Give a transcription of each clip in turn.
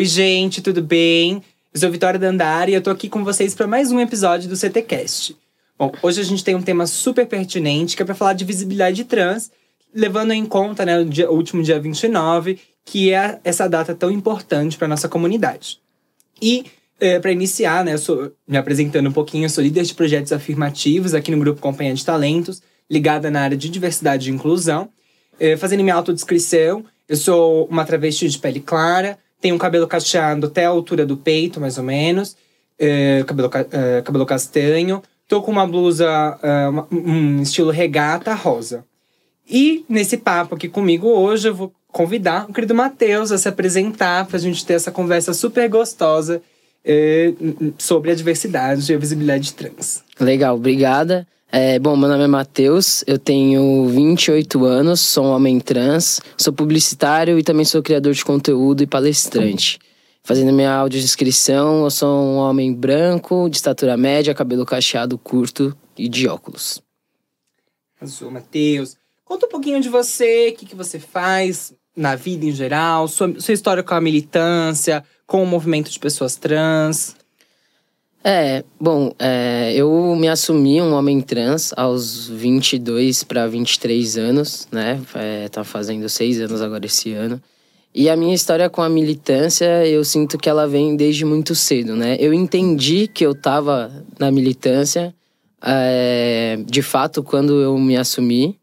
Oi, gente, tudo bem? Eu sou Vitória Dandara e eu tô aqui com vocês para mais um episódio do CTcast. Bom, hoje a gente tem um tema super pertinente que é para falar de visibilidade trans, levando em conta, né, o, dia, o último dia 29, que é essa data tão importante para nossa comunidade. E é, para iniciar, né, eu sou me apresentando um pouquinho, eu sou líder de projetos afirmativos aqui no grupo Companhia de Talentos, ligada na área de diversidade e inclusão. É, fazendo minha autodescrição, eu sou uma travesti de pele clara, tenho um cabelo cacheado até a altura do peito, mais ou menos. É, cabelo, é, cabelo castanho. Tô com uma blusa, é, um estilo regata rosa. E nesse papo aqui comigo hoje, eu vou convidar o querido Matheus a se apresentar para a gente ter essa conversa super gostosa é, sobre a diversidade e a visibilidade trans. Legal, obrigada. É, bom, meu nome é Matheus, eu tenho 28 anos, sou um homem trans, sou publicitário e também sou criador de conteúdo e palestrante. Fazendo minha audiodescrição, eu sou um homem branco, de estatura média, cabelo cacheado curto e de óculos. Azul, Matheus. Conta um pouquinho de você, o que, que você faz na vida em geral, sua, sua história com a militância, com o movimento de pessoas trans. É, bom, é, eu me assumi um homem trans aos 22 para 23 anos, né? É, tá fazendo seis anos agora esse ano. E a minha história com a militância, eu sinto que ela vem desde muito cedo, né? Eu entendi que eu tava na militância, é, de fato, quando eu me assumi,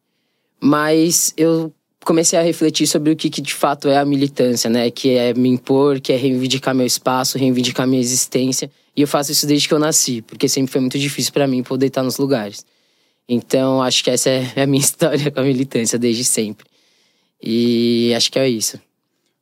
mas eu comecei a refletir sobre o que, que de fato é a militância, né? Que é me impor, que é reivindicar meu espaço, reivindicar minha existência. E eu faço isso desde que eu nasci, porque sempre foi muito difícil para mim poder estar nos lugares. Então, acho que essa é a minha história com a militância desde sempre. E acho que é isso.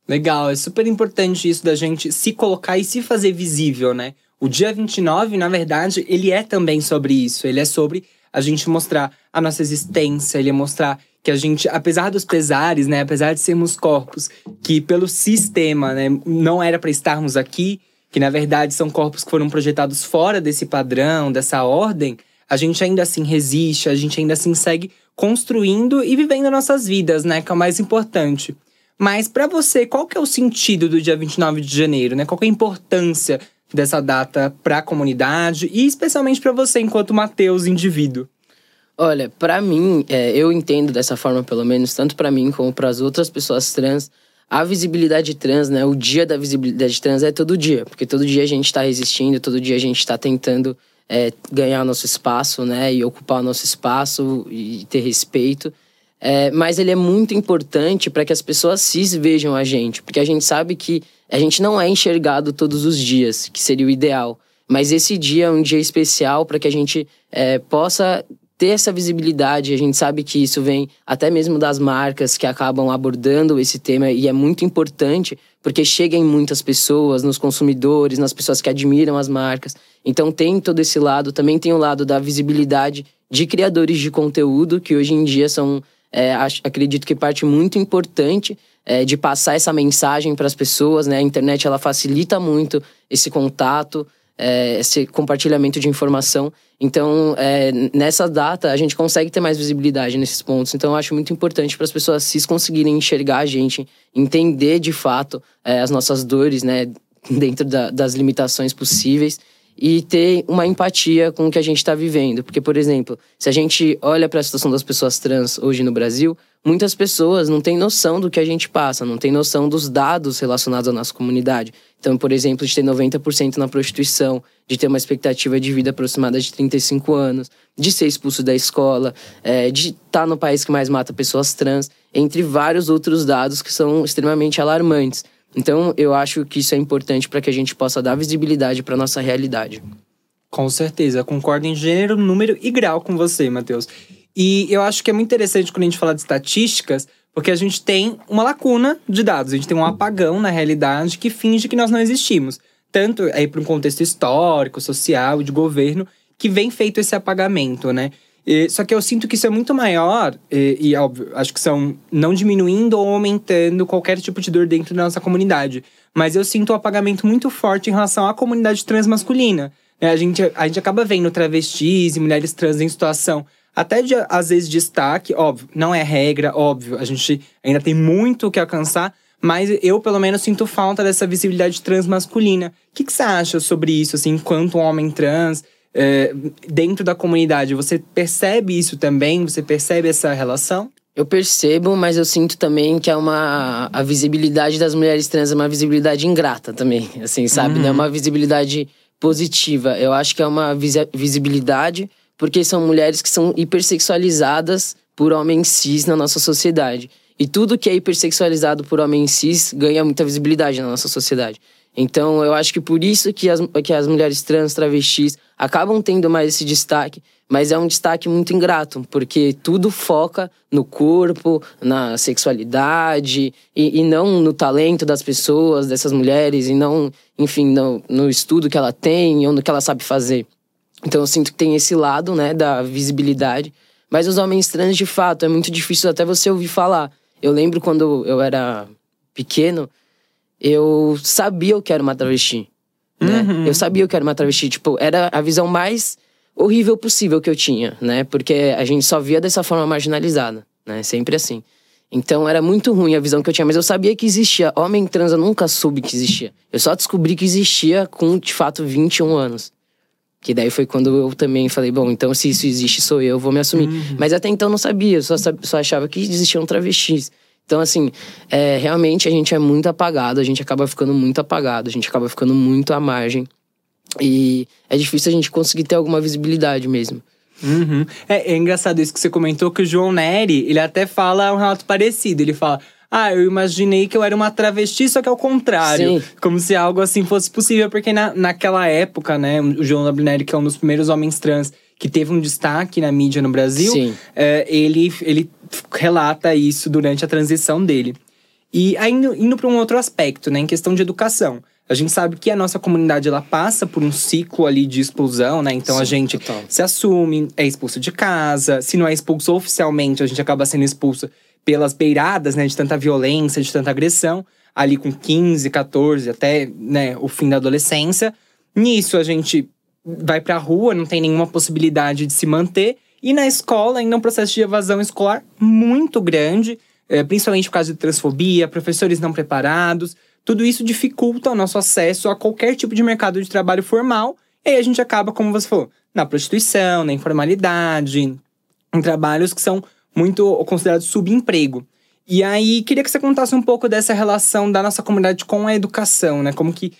Legal, é super importante isso da gente se colocar e se fazer visível, né? O dia 29, na verdade, ele é também sobre isso. Ele é sobre a gente mostrar a nossa existência, ele mostrar que a gente, apesar dos pesares, né, apesar de sermos corpos que pelo sistema, né, não era para estarmos aqui, que na verdade são corpos que foram projetados fora desse padrão, dessa ordem, a gente ainda assim resiste, a gente ainda assim segue construindo e vivendo nossas vidas, né? Que é o mais importante. Mas para você, qual que é o sentido do dia 29 de janeiro, né? Qual é a importância dessa data para a comunidade e especialmente para você enquanto Mateus indivíduo? Olha, para mim, é, eu entendo dessa forma pelo menos, tanto para mim como para as outras pessoas trans, a visibilidade trans, né? O dia da visibilidade trans é todo dia, porque todo dia a gente está resistindo, todo dia a gente está tentando é, ganhar nosso espaço, né? E ocupar o nosso espaço e ter respeito. É, mas ele é muito importante para que as pessoas cis vejam a gente, porque a gente sabe que a gente não é enxergado todos os dias, que seria o ideal. Mas esse dia é um dia especial para que a gente é, possa ter essa visibilidade. A gente sabe que isso vem até mesmo das marcas que acabam abordando esse tema e é muito importante porque chega em muitas pessoas, nos consumidores, nas pessoas que admiram as marcas. Então tem todo esse lado, também tem o lado da visibilidade de criadores de conteúdo que hoje em dia são, é, acredito que parte muito importante é, de passar essa mensagem para as pessoas, né? A internet ela facilita muito esse contato é, esse compartilhamento de informação. Então, é, nessa data, a gente consegue ter mais visibilidade nesses pontos. Então, acho muito importante para as pessoas cis conseguirem enxergar a gente, entender de fato é, as nossas dores, né, dentro da, das limitações possíveis e ter uma empatia com o que a gente está vivendo. Porque, por exemplo, se a gente olha para a situação das pessoas trans hoje no Brasil, muitas pessoas não têm noção do que a gente passa, não têm noção dos dados relacionados à nossa comunidade. Então, por exemplo, de ter 90% na prostituição, de ter uma expectativa de vida aproximada de 35 anos, de ser expulso da escola, é, de estar tá no país que mais mata pessoas trans, entre vários outros dados que são extremamente alarmantes. Então, eu acho que isso é importante para que a gente possa dar visibilidade para nossa realidade. Com certeza, concordo em gênero, número e grau com você, Matheus. E eu acho que é muito interessante quando a gente fala de estatísticas, porque a gente tem uma lacuna de dados, a gente tem um apagão na realidade que finge que nós não existimos. Tanto aí para um contexto histórico, social, de governo, que vem feito esse apagamento, né? E, só que eu sinto que isso é muito maior, e, e, óbvio, acho que são não diminuindo ou aumentando qualquer tipo de dor dentro da nossa comunidade. Mas eu sinto um apagamento muito forte em relação à comunidade transmasculina. Né? A, gente, a gente acaba vendo travestis e mulheres trans em situação até de, às vezes, destaque, óbvio, não é regra, óbvio, a gente ainda tem muito o que alcançar, Mas eu, pelo menos, sinto falta dessa visibilidade trans masculina. O que, que você acha sobre isso, assim, enquanto um homem trans, é, dentro da comunidade? Você percebe isso também? Você percebe essa relação? Eu percebo, mas eu sinto também que é uma a visibilidade das mulheres trans é uma visibilidade ingrata também, assim, sabe? Uhum. Não é uma visibilidade positiva. Eu acho que é uma visibilidade porque são mulheres que são hipersexualizadas por homens cis na nossa sociedade. E tudo que é hipersexualizado por homens cis ganha muita visibilidade na nossa sociedade. Então, eu acho que por isso que as, que as mulheres trans, travestis, acabam tendo mais esse destaque, mas é um destaque muito ingrato, porque tudo foca no corpo, na sexualidade, e, e não no talento das pessoas, dessas mulheres, e não, enfim, no, no estudo que ela tem ou no que ela sabe fazer. Então, eu sinto que tem esse lado, né, da visibilidade. Mas os homens trans, de fato, é muito difícil até você ouvir falar. Eu lembro quando eu era pequeno, eu sabia o que era uma travesti. Né? Uhum. Eu sabia o que era uma travesti. Tipo, era a visão mais horrível possível que eu tinha, né? Porque a gente só via dessa forma marginalizada, né? Sempre assim. Então era muito ruim a visão que eu tinha, mas eu sabia que existia. Homem trans eu nunca soube que existia. Eu só descobri que existia com, de fato, 21 anos. Que daí foi quando eu também falei, bom, então se isso existe, sou eu, vou me assumir. Uhum. Mas até então não sabia, só, só achava que existiam travestis. Então, assim, é, realmente a gente é muito apagado, a gente acaba ficando muito apagado, a gente acaba ficando muito à margem. E é difícil a gente conseguir ter alguma visibilidade mesmo. Uhum. É, é, engraçado isso que você comentou, que o João Neri, ele até fala um relato parecido. Ele fala, ah, eu imaginei que eu era uma travesti, só que ao contrário. Sim. Como se algo assim fosse possível. Porque na, naquela época, né, o João Neri, que é um dos primeiros homens trans que teve um destaque na mídia no Brasil, é, ele, ele relata isso durante a transição dele. E aí, indo, indo para um outro aspecto, né, em questão de educação. A gente sabe que a nossa comunidade ela passa por um ciclo ali de expulsão, né? Então Sim, a gente total. se assume, é expulso de casa. Se não é expulso oficialmente, a gente acaba sendo expulso pelas beiradas, né? De tanta violência, de tanta agressão. Ali com 15, 14, até né, o fim da adolescência. Nisso a gente vai pra rua, não tem nenhuma possibilidade de se manter. E na escola, ainda um processo de evasão escolar muito grande, é, principalmente por causa de transfobia, professores não preparados. Tudo isso dificulta o nosso acesso a qualquer tipo de mercado de trabalho formal. E aí a gente acaba, como você falou, na prostituição, na informalidade, em trabalhos que são muito considerados subemprego. E aí, queria que você contasse um pouco dessa relação da nossa comunidade com a educação, né? Como que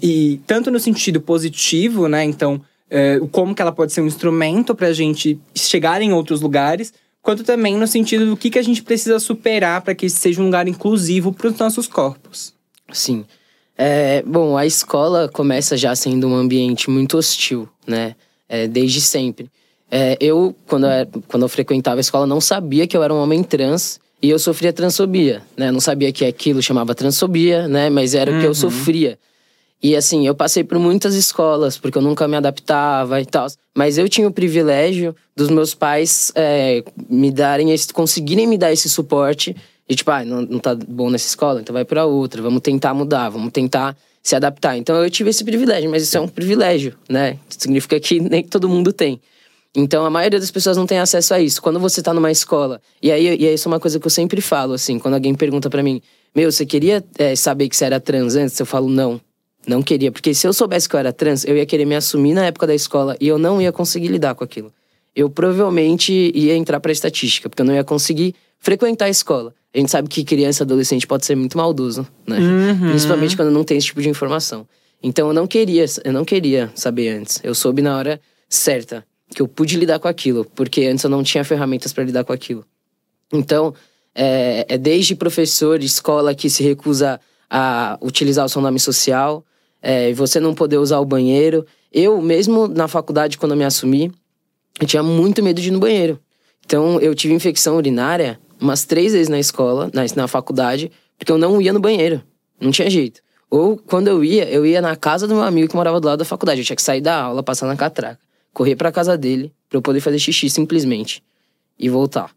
e tanto no sentido positivo, né? Então, é, como que ela pode ser um instrumento para a gente chegar em outros lugares, quanto também no sentido do que, que a gente precisa superar para que seja um lugar inclusivo para os nossos corpos. Sim. É, bom, a escola começa já sendo um ambiente muito hostil, né? É, desde sempre. É, eu, quando eu, quando eu frequentava a escola, não sabia que eu era um homem trans e eu sofria transfobia, né? Não sabia que aquilo chamava transfobia, né? Mas era o que eu uhum. sofria. E assim, eu passei por muitas escolas, porque eu nunca me adaptava e tal. Mas eu tinha o privilégio dos meus pais é, me darem esse, conseguirem me dar esse suporte. E tipo, ah, não, não tá bom nessa escola, então vai para outra, vamos tentar mudar, vamos tentar se adaptar. Então eu tive esse privilégio, mas isso é um privilégio, né? Significa que nem todo mundo tem. Então a maioria das pessoas não tem acesso a isso. Quando você tá numa escola, e aí e isso é uma coisa que eu sempre falo, assim, quando alguém pergunta para mim, meu, você queria é, saber que você era trans antes? Eu falo, não. Não queria, porque se eu soubesse que eu era trans, eu ia querer me assumir na época da escola e eu não ia conseguir lidar com aquilo. Eu provavelmente ia entrar para estatística, porque eu não ia conseguir frequentar a escola. A gente sabe que criança, adolescente pode ser muito maldoso, né? Uhum. Principalmente quando não tem esse tipo de informação. Então eu não queria, eu não queria saber antes. Eu soube na hora certa que eu pude lidar com aquilo, porque antes eu não tinha ferramentas para lidar com aquilo. Então, é, é desde professor de escola que se recusa a utilizar o seu nome social, é, você não poder usar o banheiro. Eu, mesmo na faculdade, quando eu me assumi, eu tinha muito medo de ir no banheiro. Então, eu tive infecção urinária umas três vezes na escola, na, na faculdade, porque eu não ia no banheiro. Não tinha jeito. Ou, quando eu ia, eu ia na casa do meu amigo que morava do lado da faculdade. Eu tinha que sair da aula, passar na catraca, correr pra casa dele, pra eu poder fazer xixi simplesmente. E voltar.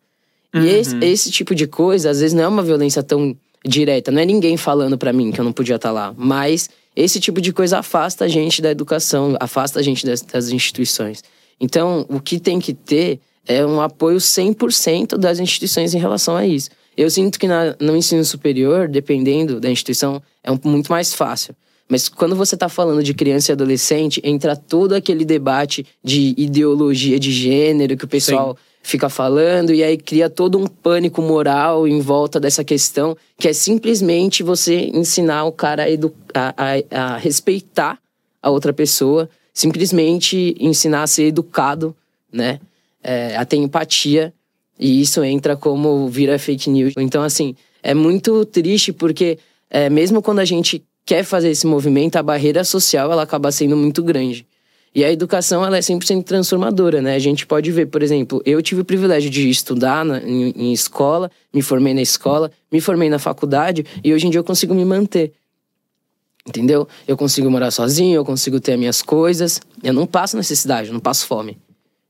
Uhum. E esse, esse tipo de coisa, às vezes, não é uma violência tão direta. Não é ninguém falando para mim que eu não podia estar tá lá. Mas esse tipo de coisa afasta a gente da educação, afasta a gente das, das instituições. Então, o que tem que ter é um apoio 100% das instituições em relação a isso. Eu sinto que na, no ensino superior, dependendo da instituição, é um, muito mais fácil. Mas quando você está falando de criança e adolescente, entra todo aquele debate de ideologia de gênero que o pessoal Sim. Fica falando, e aí cria todo um pânico moral em volta dessa questão, que é simplesmente você ensinar o cara a, a, a, a respeitar a outra pessoa, simplesmente ensinar a ser educado, né? É, a ter empatia, e isso entra como vira fake news. Então, assim, é muito triste porque, é, mesmo quando a gente quer fazer esse movimento, a barreira social ela acaba sendo muito grande. E a educação ela é 100% transformadora, né? A gente pode ver, por exemplo, eu tive o privilégio de estudar na, em, em, escola, me formei na escola, me formei na faculdade e hoje em dia eu consigo me manter. Entendeu? Eu consigo morar sozinho, eu consigo ter as minhas coisas, eu não passo necessidade, eu não passo fome.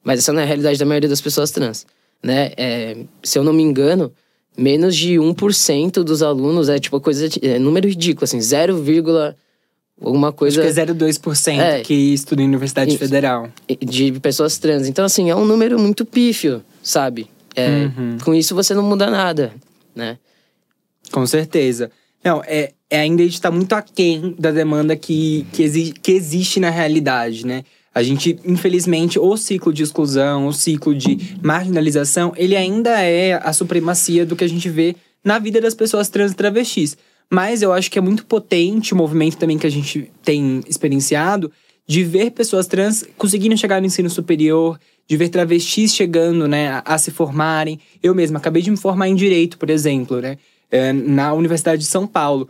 Mas essa não é a realidade da maioria das pessoas trans, né? É, se eu não me engano, menos de 1% dos alunos é tipo coisa é número ridículo assim, 0, alguma coisa Acho que é 0,2% é, que estuda em Universidade e, Federal de pessoas trans. Então assim, é um número muito pífio, sabe? É, uhum. com isso você não muda nada, né? Com certeza. Não, é, é ainda a gente tá muito aquém da demanda que, que, exi que existe na realidade, né? A gente, infelizmente, o ciclo de exclusão, o ciclo de marginalização, ele ainda é a supremacia do que a gente vê na vida das pessoas trans e travestis. Mas eu acho que é muito potente o movimento também que a gente tem experienciado de ver pessoas trans conseguindo chegar no ensino superior, de ver travestis chegando, né, a, a se formarem. Eu mesma acabei de me formar em direito, por exemplo, né, é, na Universidade de São Paulo.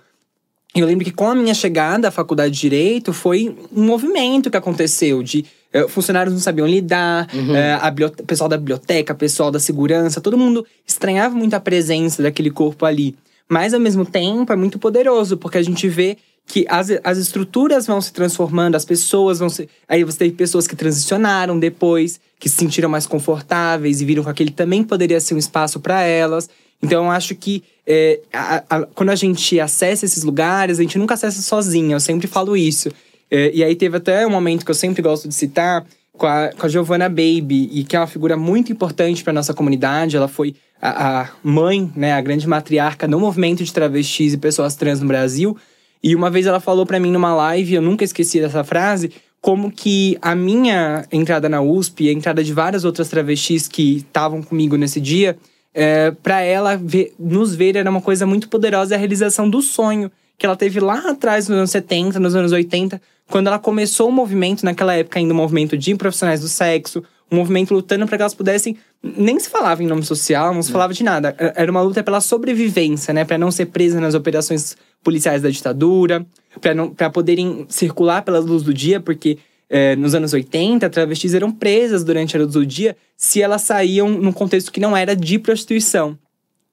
Eu lembro que com a minha chegada à faculdade de Direito, foi um movimento que aconteceu de uh, funcionários não sabiam lidar, uhum. uh, pessoal da biblioteca, pessoal da segurança, todo mundo estranhava muito a presença daquele corpo ali. Mas, ao mesmo tempo, é muito poderoso, porque a gente vê que as, as estruturas vão se transformando, as pessoas vão se. Aí você teve pessoas que transicionaram depois, que se sentiram mais confortáveis e viram que aquele também poderia ser um espaço para elas. Então, eu acho que é, a, a, quando a gente acessa esses lugares, a gente nunca acessa sozinho, eu sempre falo isso. É, e aí teve até um momento que eu sempre gosto de citar com a, com a Giovanna Baby, e que é uma figura muito importante para nossa comunidade. Ela foi a, a, mãe, né, a grande matriarca do movimento de travestis e pessoas trans no Brasil. E uma vez ela falou para mim numa live, eu nunca esqueci dessa frase, como que a minha entrada na USP, a entrada de várias outras travestis que estavam comigo nesse dia, é, para ela ver, nos ver era uma coisa muito poderosa a realização do sonho que ela teve lá atrás, nos anos 70, nos anos 80, quando ela começou o movimento, naquela época ainda o um movimento de profissionais do sexo, um movimento lutando para que elas pudessem. Nem se falava em nome social, não se falava de nada. Era uma luta pela sobrevivência, né? Para não ser presa nas operações policiais da ditadura, para poderem circular pela luz do dia, porque é, nos anos 80, travestis eram presas durante a luz do dia se elas saíam num contexto que não era de prostituição.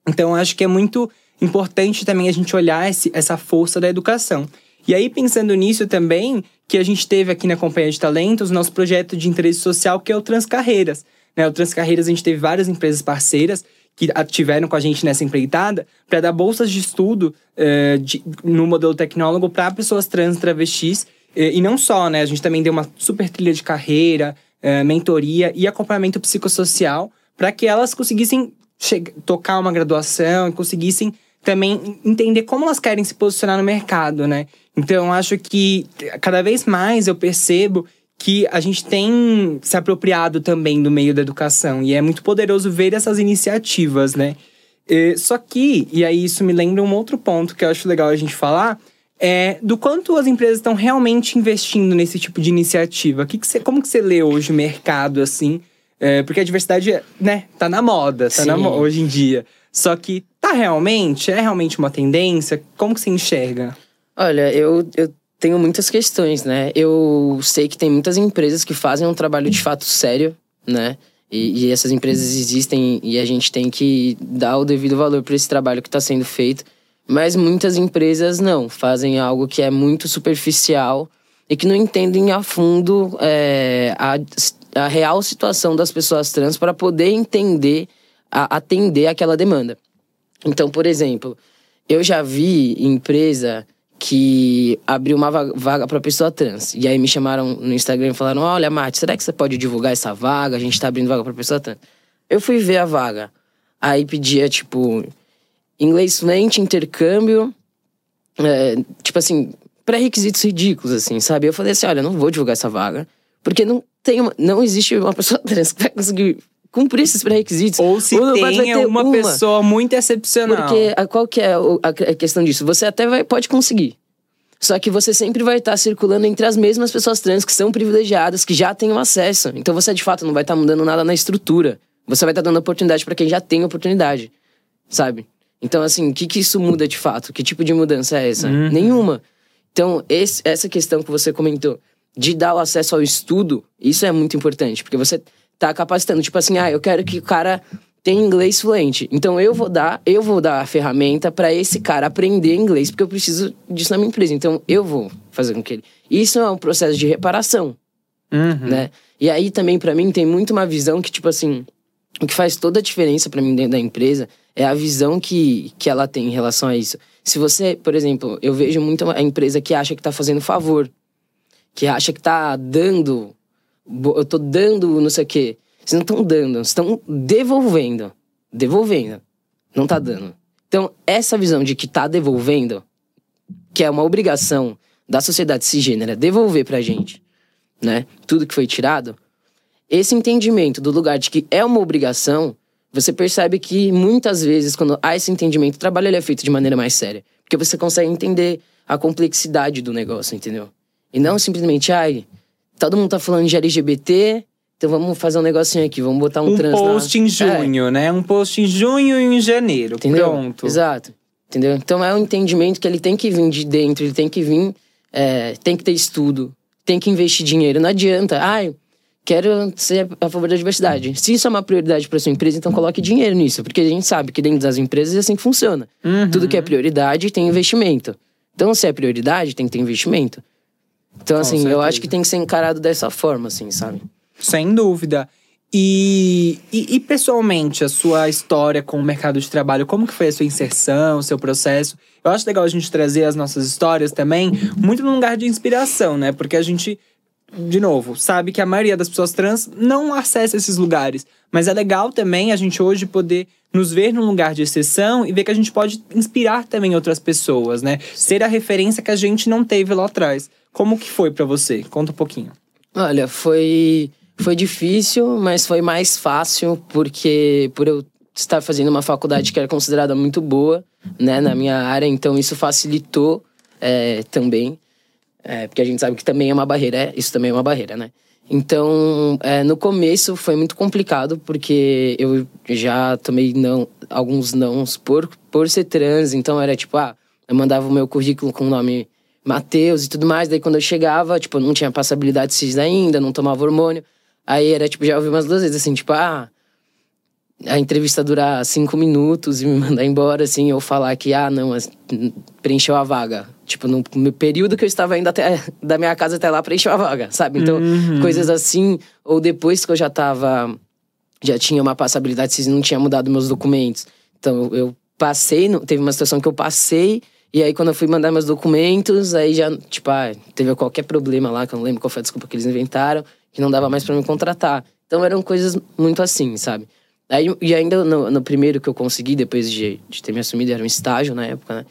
Então, acho que é muito importante também a gente olhar esse, essa força da educação. E aí, pensando nisso também, que a gente teve aqui na Companhia de Talentos nosso projeto de interesse social, que é o Transcarreiras. Né? O Transcarreiras, a gente teve várias empresas parceiras que tiveram com a gente nessa empreitada para dar bolsas de estudo uh, de, no modelo tecnólogo para pessoas trans travestis e, e, não só, né? A gente também deu uma super trilha de carreira, é, mentoria e acompanhamento psicossocial para que elas conseguissem tocar uma graduação e conseguissem também entender como elas querem se posicionar no mercado, né? Então, acho que cada vez mais eu percebo que a gente tem se apropriado também do meio da educação e é muito poderoso ver essas iniciativas, né? só que, e aí isso me lembra um outro ponto que eu acho legal a gente falar, é, do quanto as empresas estão realmente investindo nesse tipo de iniciativa. Que que como que você lê hoje o mercado, assim? É, porque a diversidade, né, tá na moda, tá na, hoje em dia. Só que tá realmente? É realmente uma tendência? Como que você enxerga? Olha, eu, eu tenho muitas questões, né? Eu sei que tem muitas empresas que fazem um trabalho de fato sério, né? E, e essas empresas existem e a gente tem que dar o devido valor para esse trabalho que está sendo feito. Mas muitas empresas não, fazem algo que é muito superficial e que não entendem a fundo é, a, a real situação das pessoas trans para poder entender, a, atender aquela demanda. Então, por exemplo, eu já vi empresa que abriu uma vaga para pessoa trans. E aí me chamaram no Instagram e falaram: Olha, Mate, será que você pode divulgar essa vaga? A gente está abrindo vaga para pessoa trans. Eu fui ver a vaga. Aí pedia, tipo, inglês fluente, intercâmbio, é, tipo assim, pré-requisitos ridículos, assim, sabe? Eu falei assim, olha, não vou divulgar essa vaga, porque não tem uma, não existe uma pessoa trans que vai conseguir cumprir esses pré-requisitos. Ou se Ou ter uma, uma. pessoa muito excepcional. Porque a, qual que é a, questão disso? Você até vai, pode conseguir. Só que você sempre vai estar circulando entre as mesmas pessoas trans que são privilegiadas, que já têm o acesso. Então você de fato não vai estar mudando nada na estrutura. Você vai estar dando oportunidade para quem já tem oportunidade, sabe? Então assim, o que que isso muda de fato? Que tipo de mudança é essa? Nenhuma. Então esse- essa questão que você comentou de dar o acesso ao estudo, isso é muito importante, porque você tá capacitando, tipo assim, ah, eu quero que o cara tenha inglês fluente. Então eu vou dar, eu vou dar a ferramenta para esse cara aprender inglês, porque eu preciso disso na minha empresa. Então eu vou fazer com que ele. Isso é um processo de reparação, Uhum. né? E aí também pra mim tem muito uma visão que tipo assim, o que faz toda a diferença pra mim dentro da empresa é a visão que, que ela tem em relação a isso. Se você, por exemplo, eu vejo muito a empresa que acha que tá fazendo favor, que acha que tá dando, eu tô dando não sei o quê. Vocês não estão dando, estão devolvendo. Devolvendo. Não tá dando. Então, essa visão de que tá devolvendo, que é uma obrigação da sociedade cisgênera devolver pra gente, né? Tudo que foi tirado. Esse entendimento do lugar de que é uma obrigação, você percebe que muitas vezes, quando há esse entendimento, o trabalho é feito de maneira mais séria. Porque você consegue entender a complexidade do negócio, entendeu? E não simplesmente, ai, todo mundo tá falando de LGBT, então vamos fazer um negocinho aqui, vamos botar um, Um trans post na... em É, junho, né? Um post em junho e em janeiro. Entendeu? Pronto. Exato. Entendeu? Então é um entendimento que ele tem que vir de dentro, ele tem que vir, é, tem que ter estudo, tem que investir dinheiro. Não adianta, ai, quero ser a favor da diversidade. Se isso é uma prioridade para sua empresa, então coloque dinheiro nisso, porque a gente sabe que dentro das empresas é assim que funciona. Uhum. Tudo que é prioridade tem investimento. Então, se é prioridade, tem que ter investimento. Então, Com assim, eu acho que tem que ser encarado dessa forma, assim, sabe? Sem dúvida. E, e, e, pessoalmente, a sua história com o mercado de trabalho, como que foi a sua inserção, o seu processo? Eu acho legal a gente trazer as nossas histórias também, muito num lugar de inspiração, né? Porque a gente, de novo, sabe que a maioria das pessoas trans não acessa esses lugares. Mas é legal também a gente hoje poder nos ver num lugar de exceção e ver que a gente pode inspirar também outras pessoas, né? Ser a referência que a gente não teve lá atrás. Como que foi pra você? Conta um pouquinho. Olha, foi foi difícil, mas foi mais fácil porque por eu estar fazendo uma faculdade que era considerada muito boa, né, na minha área, então isso facilitou é, também, é, porque a gente sabe que também é uma barreira, é, isso também é uma barreira, né? Então, é, no começo foi muito complicado porque eu já tomei não, alguns nãos por, por ser trans, então era tipo, ah, eu mandava o meu currículo com o nome Matheus e tudo mais. Daí quando eu chegava, tipo, não tinha passabilidade cis ainda, não tomava hormônio. Aí era, tipo, já ouvi umas duas vezes, assim, tipo, ah, a entrevista durar cinco minutos e me mandar embora, assim, ou falar que, ah, não, preencheu a vaga. Tipo, no, período que eu estava indo até da minha casa até lá, preencheu a vaga, sabe? Então, coisas assim, ou depois que eu já tava, já tinha uma passabilidade cis e não tinha mudado meus documentos. Então, eu passei, teve uma situação que eu passei, e aí quando eu fui mandar meus documentos, aí já, tipo, ah, teve qualquer problema lá, que eu não lembro qual foi a desculpa que eles inventaram, que não dava mais pra me contratar. Então eram coisas muito assim, sabe? Aí, e ainda no, no primeiro que eu consegui, depois de, de ter me assumido, era um estágio na época, né?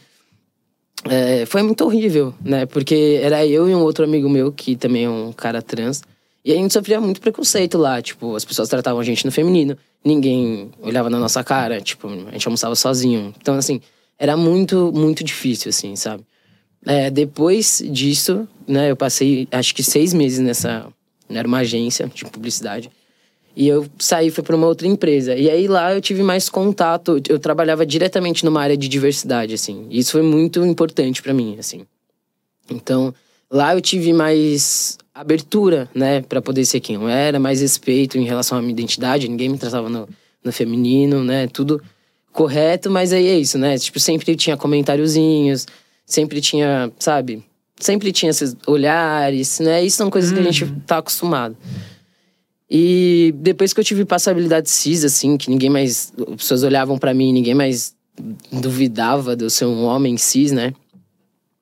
É, foi muito horrível, né? Porque era eu e um outro amigo meu, que também é um cara trans. E a gente sofria muito preconceito lá. Tipo, as pessoas tratavam a gente no feminino. Ninguém olhava na nossa cara. Tipo, a gente almoçava sozinho. Então, assim, era muito, muito difícil, assim, sabe? É, depois disso, né? Eu passei, acho que seis meses nessa... Era uma agência de publicidade. E eu saí, fui para uma outra empresa. E aí lá eu tive mais contato. Eu trabalhava diretamente numa área de diversidade, assim. E isso foi muito importante para mim, assim. Então, lá eu tive mais abertura, né, para poder ser quem eu era, mais respeito em relação à minha identidade. Ninguém me tratava no, no feminino, né, tudo correto, mas aí é isso, né? Tipo, sempre tinha comentáriozinhos, sempre tinha, sabe? Sempre tinha esses olhares, né? Isso são coisas que a gente tá acostumado. E depois que eu tive passabilidade cis, assim, que ninguém mais. As pessoas olhavam para mim, ninguém mais duvidava de eu ser um homem cis, né?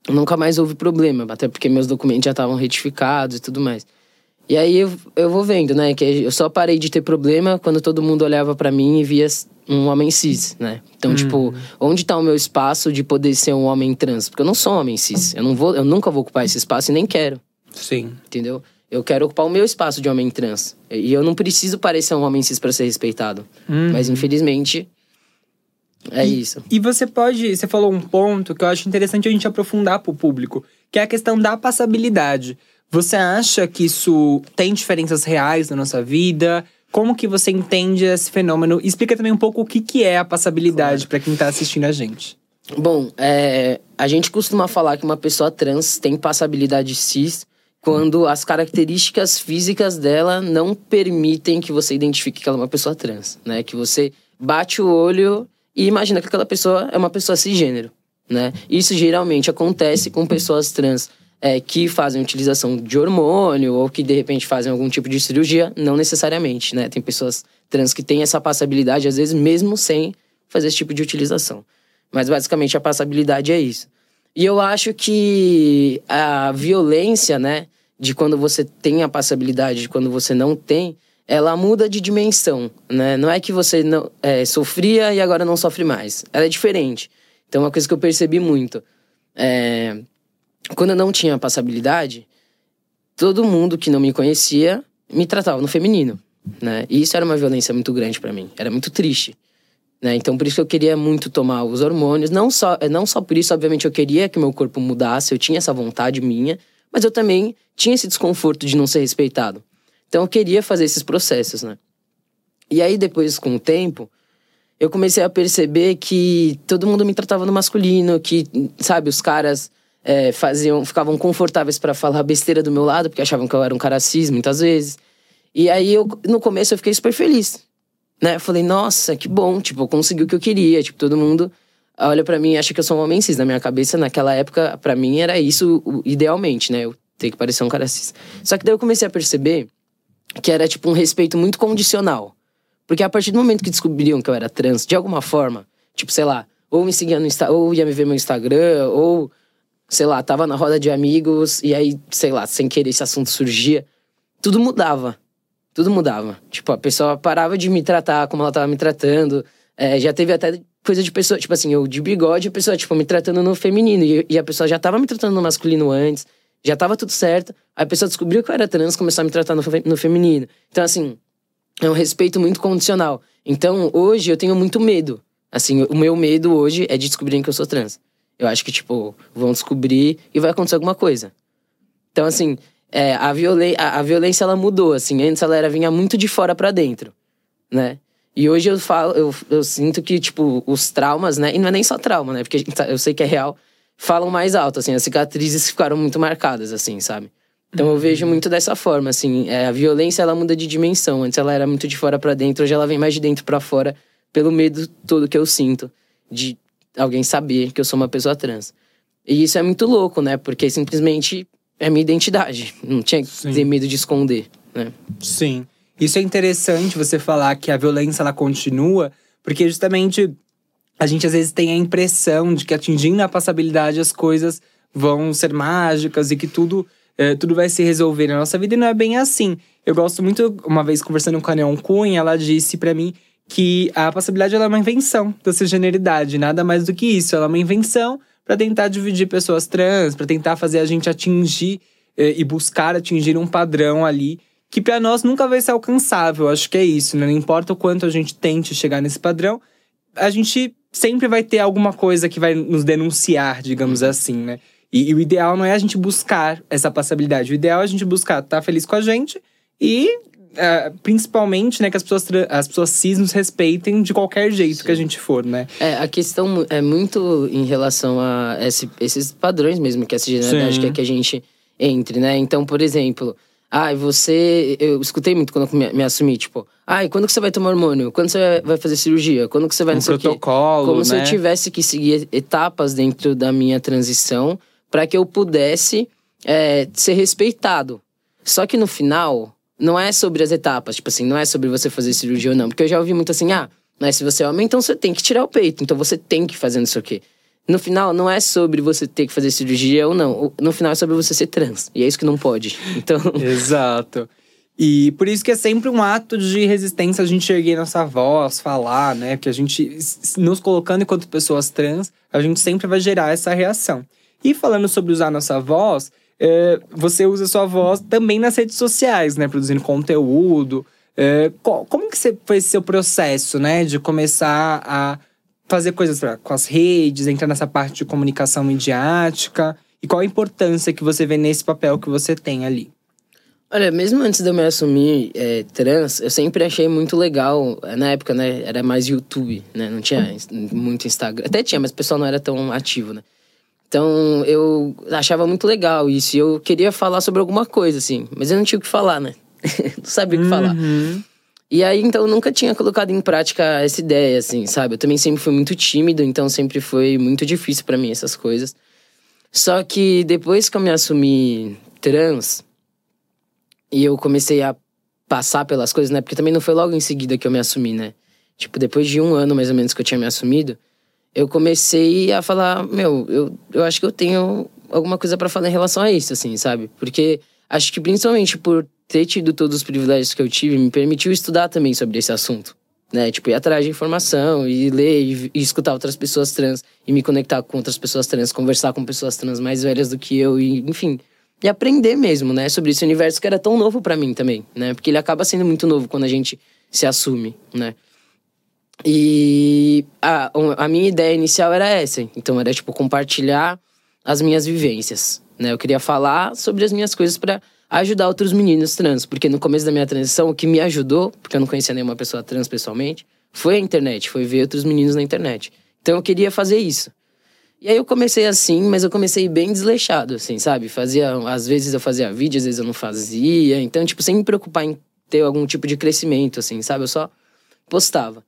Nunca mais houve problema, até porque meus documentos já estavam retificados e tudo mais. E aí eu, eu vou vendo, né? Que eu só parei de ter problema quando todo mundo olhava para mim e via um homem cis, né? Então, tipo, Uhum. onde tá o meu espaço de poder ser um homem trans? Porque eu não sou um homem cis. Eu, não vou, eu nunca vou ocupar esse espaço e nem quero, Sim. entendeu? Eu quero ocupar o meu espaço de homem trans. E eu não preciso parecer um homem cis para ser respeitado. Mas, infelizmente, é isso. E você pode. Você falou um ponto que eu acho interessante a gente aprofundar pro público, que é a questão da passabilidade. Você acha que isso tem diferenças reais na nossa vida? Como que você entende esse fenômeno? Explica também um pouco o que, que é a passabilidade pra quem tá assistindo a gente. Bom, é, a gente costuma falar que uma pessoa trans tem passabilidade cis quando as características físicas dela não permitem que você identifique que ela é uma pessoa trans, né? Que você bate o olho e imagina que aquela pessoa é uma pessoa cisgênero, né? Isso geralmente acontece com pessoas trans é, que fazem utilização de hormônio ou que de repente fazem algum tipo de cirurgia, não necessariamente, né? Tem pessoas trans que têm essa passabilidade, às vezes mesmo sem fazer esse tipo de utilização. Mas basicamente a passabilidade é isso. E eu acho que a violência, né, de quando você tem a passabilidade, de quando você não tem, ela muda de dimensão, né? Não é que você não é, sofria e agora não sofre mais. Ela é diferente. Então, uma coisa que eu percebi muito é quando eu não tinha passabilidade, todo mundo que não me conhecia me tratava no feminino, né? E isso era uma violência muito grande pra mim. Era muito triste. Né? Então, por isso que eu queria muito tomar os hormônios. Não só, não só por isso, obviamente, eu queria que meu corpo mudasse, eu tinha essa vontade minha, mas eu também tinha esse desconforto de não ser respeitado. Então, eu queria fazer esses processos, né? E aí, depois, com o tempo, eu comecei a perceber que todo mundo me tratava no masculino, que, sabe, os caras é, faziam, ficavam confortáveis para falar besteira do meu lado, porque achavam que eu era um cara cis, muitas vezes. E aí, eu, no começo, eu fiquei super feliz né? Eu falei, nossa, que bom, tipo, consegui o que eu queria. Tipo, todo mundo olha para mim e acha que eu sou um homem cis. Na minha cabeça, naquela época, para mim era isso idealmente, né? Eu ter que parecer um cara cis. Só que daí eu comecei a perceber que era, tipo, um respeito muito condicional. Porque a partir do momento que descobriam que eu era trans, de alguma forma, tipo, sei lá, ou me seguia no Insta, ou ia me ver no Instagram, ou, sei lá, tava na roda de amigos, e aí, sei lá, sem querer esse assunto surgia, tudo mudava tudo mudava. Tipo, a pessoa parava de me tratar como ela tava me tratando. É, já teve até coisa de pessoa, tipo assim, eu de bigode, a pessoa, tipo, me tratando no feminino. E, e a pessoa já tava me tratando no masculino antes, já tava tudo certo. Aí a pessoa descobriu que eu era trans, começou a me tratar no, no feminino. Então, assim, é um respeito muito condicional. Então, hoje eu tenho muito medo. Assim, o meu medo hoje é de descobrirem que eu sou trans. Eu acho que, tipo, vão descobrir e vai acontecer alguma coisa. Então, assim, é, a, violen a, a violência ela mudou, assim. Antes ela era vinha muito de fora pra dentro, né? E hoje eu falo, eu, eu sinto que, tipo, os traumas, né? E não é nem só trauma, né? Porque tá- eu sei que é real, falam mais alto, assim. As cicatrizes ficaram muito marcadas, assim, sabe? Então eu vejo muito dessa forma, assim. é, a violência, ela muda de dimensão. Antes ela era muito de fora pra dentro, hoje ela vem mais de dentro pra fora, pelo medo todo que eu sinto de alguém saber que eu sou uma pessoa trans. E isso é muito louco, né? Porque simplesmente é minha identidade. Não tinha que Sim. ter medo de esconder, né? Sim. Isso é interessante você falar que a violência ela continua, porque justamente a gente às vezes tem a impressão de que atingindo a passabilidade as coisas vão ser mágicas e que tudo, eh, tudo vai se resolver na nossa vida e não é bem assim. Eu gosto muito, uma vez conversando com a Neon Cunha, ela disse pra mim que a passabilidade é uma invenção da cisgeneridade, nada mais do que isso. Ela é uma invenção pra tentar dividir pessoas trans, pra tentar fazer a gente atingir eh, e buscar atingir um padrão ali que pra nós nunca vai ser alcançável. Acho que é isso, né? Não importa o quanto a gente tente chegar nesse padrão, a gente sempre vai ter alguma coisa que vai nos denunciar, digamos assim, né? E, e o ideal não é a gente buscar essa passabilidade. O ideal é a gente buscar estar feliz com a gente e, eh, principalmente, né, que as pessoas, as pessoas cis nos respeitem de qualquer jeito que a gente for, né? É, a questão é muito em relação a esse- esses padrões mesmo que essa generalidade Sim. quer que a gente entre, né? Então, por exemplo, ai, você. Eu escutei muito quando eu me, me assumi, tipo, ai, quando que você vai tomar hormônio? Quando você vai fazer cirurgia? Quando que você vai Um não sei protocolo, Como se né? eu tivesse que seguir etapas dentro da minha transição para que eu pudesse é, ser respeitado. Só que no final, não é sobre as etapas, tipo assim, não é sobre você fazer cirurgia ou não. Porque eu já ouvi muito assim, ah, mas se você é homem, então você tem que tirar o peito, então você tem que fazer não sei o quê. No final, não é sobre você ter que fazer cirurgia ou não. No final é sobre você ser trans. E é isso que não pode. Então. Exato. E por isso que é sempre um ato de resistência a gente erguer nossa voz, falar, né? Porque a gente, nos colocando enquanto pessoas trans, a gente sempre vai gerar essa reação. E falando sobre usar nossa voz, é, você usa sua voz também nas redes sociais, né? Produzindo conteúdo. É, como que foi esse seu processo, né? De começar a fazer coisas pra, com as redes, entrar nessa parte de comunicação midiática? E qual a importância que você vê nesse papel que você tem ali? Olha, mesmo antes de eu me assumir é, trans, eu sempre achei muito legal. Na época, né, era mais YouTube, né? Não tinha muito Instagram. Até tinha, mas o pessoal não era tão ativo, né? Então, eu achava muito legal isso. E eu queria falar sobre alguma coisa, assim. Mas eu não tinha o que falar, né? não sabia o que uhum. falar. E aí, então, eu nunca tinha colocado em prática essa ideia, assim, sabe? Eu também sempre fui muito tímido, então sempre foi muito difícil para mim essas coisas. Só que depois que eu me assumi trans e eu comecei a passar pelas coisas, né? Porque também não foi logo em seguida que eu me assumi, né? Tipo, depois de um ano mais ou menos que eu tinha me assumido, eu comecei a falar: Meu, eu, eu acho que eu tenho alguma coisa para falar em relação a isso, assim, sabe? Porque acho que principalmente por ter tido todos os privilégios que eu tive, me permitiu estudar também sobre esse assunto. Né? Tipo, ir atrás de informação, e ler, e, e escutar outras pessoas trans, e me conectar com outras pessoas trans, conversar com pessoas trans mais velhas do que eu, e enfim, e aprender mesmo, né, sobre esse universo que era tão novo para mim também, né? Porque ele acaba sendo muito novo quando a gente se assume, né? E a, a minha ideia inicial era essa, então era tipo compartilhar as minhas vivências, né? Eu queria falar sobre as minhas coisas para ajudar outros meninos trans, porque no começo da minha transição o que me ajudou, porque eu não conhecia nenhuma pessoa trans pessoalmente, foi a internet, foi ver outros meninos na internet. Então eu queria fazer isso. E aí eu comecei assim, mas eu comecei bem desleixado, assim, sabe? Fazia, às vezes eu fazia vídeo, às vezes eu não fazia. Então, tipo, sem me preocupar em ter algum tipo de crescimento, assim, sabe? Eu só postava.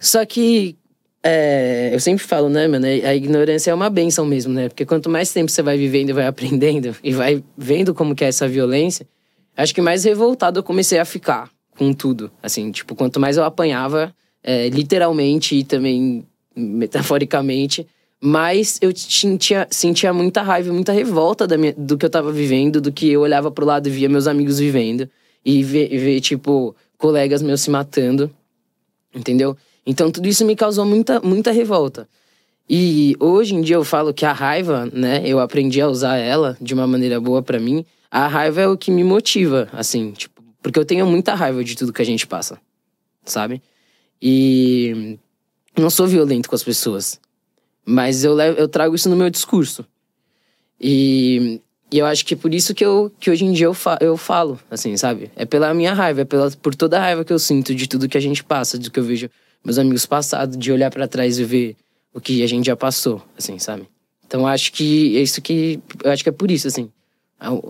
Só que é, eu sempre falo, né, mano? A ignorância é uma benção mesmo, né? Porque quanto mais tempo você vai vivendo e vai aprendendo e vai vendo como que é essa violência, acho que mais revoltado eu comecei a ficar com tudo. Assim, tipo, quanto mais eu apanhava, é, literalmente e também metaforicamente, mas eu sentia, sentia muita raiva, muita revolta da minha, do que eu tava vivendo, do que eu olhava pro lado e via meus amigos vivendo. E ver, tipo, colegas meus se matando. Entendeu? Então tudo isso me causou muita, muita revolta. E hoje em dia eu falo que a raiva, né, eu aprendi a usar ela de uma maneira boa para mim. A raiva é o que me motiva, assim, tipo, porque eu tenho muita raiva de tudo que a gente passa, sabe? E não sou violento com as pessoas. Mas eu, levo, eu trago isso no meu discurso. E, e eu acho que é por isso que, eu, que hoje em dia eu, fa, eu falo, assim, sabe? É pela minha raiva, é pela, por toda a raiva que eu sinto de tudo que a gente passa, do que eu vejo meus amigos passados, de olhar para trás e ver o que a gente já passou, assim, sabe? Então acho que é isso que. Eu acho que é por isso, assim.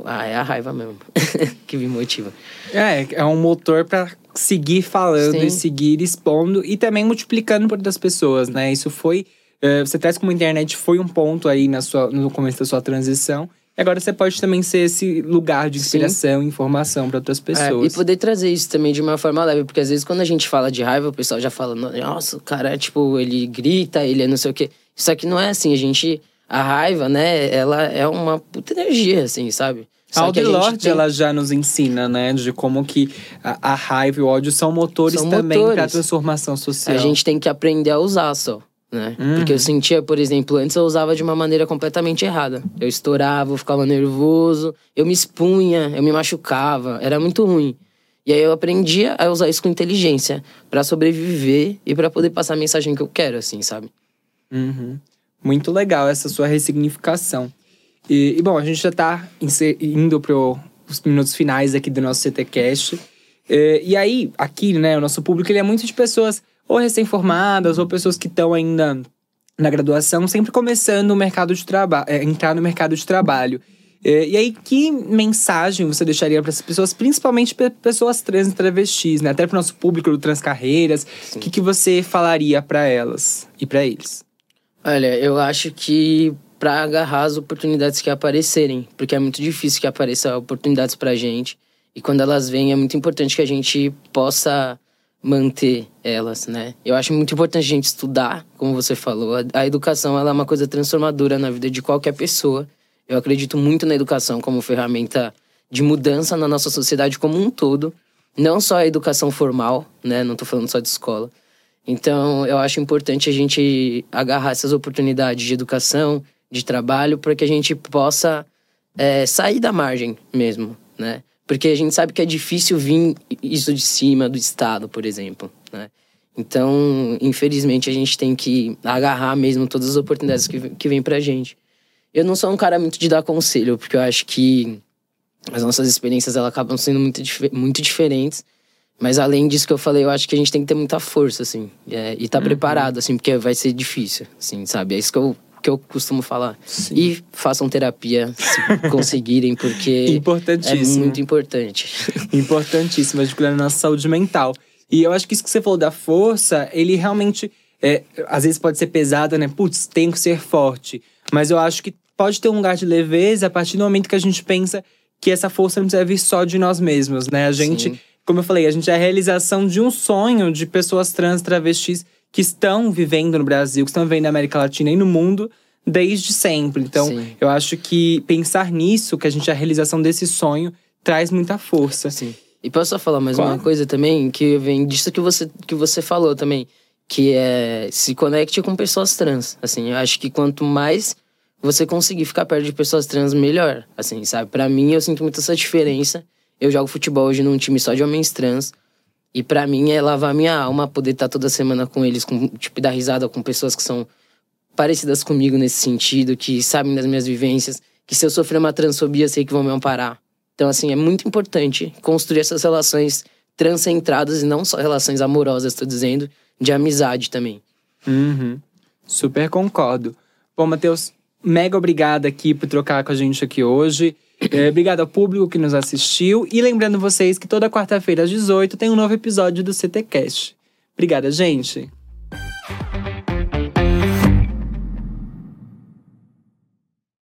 Ah, é a raiva mesmo que me motiva. É, é um motor para seguir falando Sim. e seguir expondo e também multiplicando por das pessoas, né? Isso foi Uh, você traz como a internet foi um ponto aí na sua, no começo da sua transição. E agora você pode também ser esse lugar de inspiração e informação para outras pessoas. É, e poder trazer isso também de uma forma leve, porque às vezes quando a gente fala de raiva, o pessoal já fala, nossa, o cara, tipo, ele grita, ele é não sei o quê. Só que não é assim, a gente. A raiva, né, ela é uma puta energia, assim, sabe? Só a Audre Lorde, tem... ela já nos ensina, né, de como que a, a raiva e o ódio são motores são também para a transformação social. A gente tem que aprender a usar só né? Uhum. Porque eu sentia, por exemplo, antes eu usava de uma maneira completamente errada. Eu estourava, eu ficava nervoso, eu me expunha, eu me machucava, era muito ruim. E aí eu aprendi a usar isso com inteligência para sobreviver e para poder passar a mensagem que eu quero, assim, sabe? Uhum. Muito legal essa sua ressignificação. E, e bom, a gente já tá indo para os minutos finais aqui do nosso CTcast. E, e aí, aqui, né, o nosso público ele é muito de pessoas ou recém-formadas, ou pessoas que estão ainda na graduação, sempre começando o mercado de trabalho, é, entrar no mercado de trabalho. É, e aí, que mensagem você deixaria para essas pessoas, principalmente para pessoas trans e travestis, né? Até para o nosso público do Transcarreiras. O que, que você falaria para elas e para eles? Olha, eu acho que para agarrar as oportunidades que aparecerem, porque é muito difícil que apareçam oportunidades para gente. E quando elas vêm, é muito importante que a gente possa manter elas, né? Eu acho muito importante a gente estudar, como você falou. A, educação ela é uma coisa transformadora na vida de qualquer pessoa. Eu acredito muito na educação como ferramenta de mudança na nossa sociedade como um todo, não só a educação formal, né? Não tô falando só de escola. Então, eu acho importante a gente agarrar essas oportunidades de educação, de trabalho, para que a gente possa é, sair da margem mesmo, né? Porque a gente sabe que é difícil vir isso de cima do Estado, por exemplo, né? Então, infelizmente, a gente tem que agarrar mesmo todas as oportunidades que, que vêm pra gente. Eu não sou um cara muito de dar conselho, porque eu acho que as nossas experiências elas acabam sendo muito, muito diferentes. Mas além disso que eu falei, eu acho que a gente tem que ter muita força, assim. É, e tá uhum. preparado, assim, porque vai ser difícil, assim, sabe? É isso que eu, que eu costumo falar. Sim. E façam terapia, se conseguirem, porque Importantíssimo. é muito importante. Importantíssimo, articulando a nossa saúde mental. E eu acho que isso que você falou da força, ele realmente, é, às vezes pode ser pesado, né? Putz, tem que ser forte. Mas eu acho que pode ter um lugar de leveza a partir do momento que a gente pensa que essa força não deve vir só de nós mesmos, né? A gente... Sim como eu falei, a gente é a realização de um sonho de pessoas trans travestis que estão vivendo no Brasil, que estão vivendo na América Latina e no mundo desde sempre. Então, Sim. eu acho que pensar nisso, que a gente é a realização desse sonho, traz muita força. Sim. E posso só falar mais claro. uma coisa também, que vem disso que você, que você falou também, que é se conecte com pessoas trans. Assim, eu acho que quanto mais você conseguir ficar perto de pessoas trans, melhor. Assim, sabe? Para mim, eu sinto muito essa diferença eu jogo futebol hoje num time só de homens trans. E para mim é lavar minha alma poder estar tá toda semana com eles, com, tipo, dar risada com pessoas que são parecidas comigo nesse sentido, que sabem das minhas vivências, que se eu sofrer uma transfobia, sei que vão me amparar. Então, assim, é muito importante construir essas relações transcentradas e não só relações amorosas, tô dizendo, de amizade também. Uhum. Super concordo. Bom, Matheus, mega obrigada aqui por trocar com a gente aqui hoje. É, obrigado ao público que nos assistiu. E lembrando vocês que toda quarta-feira às 18 tem um novo episódio do CTCast. Obrigada, gente.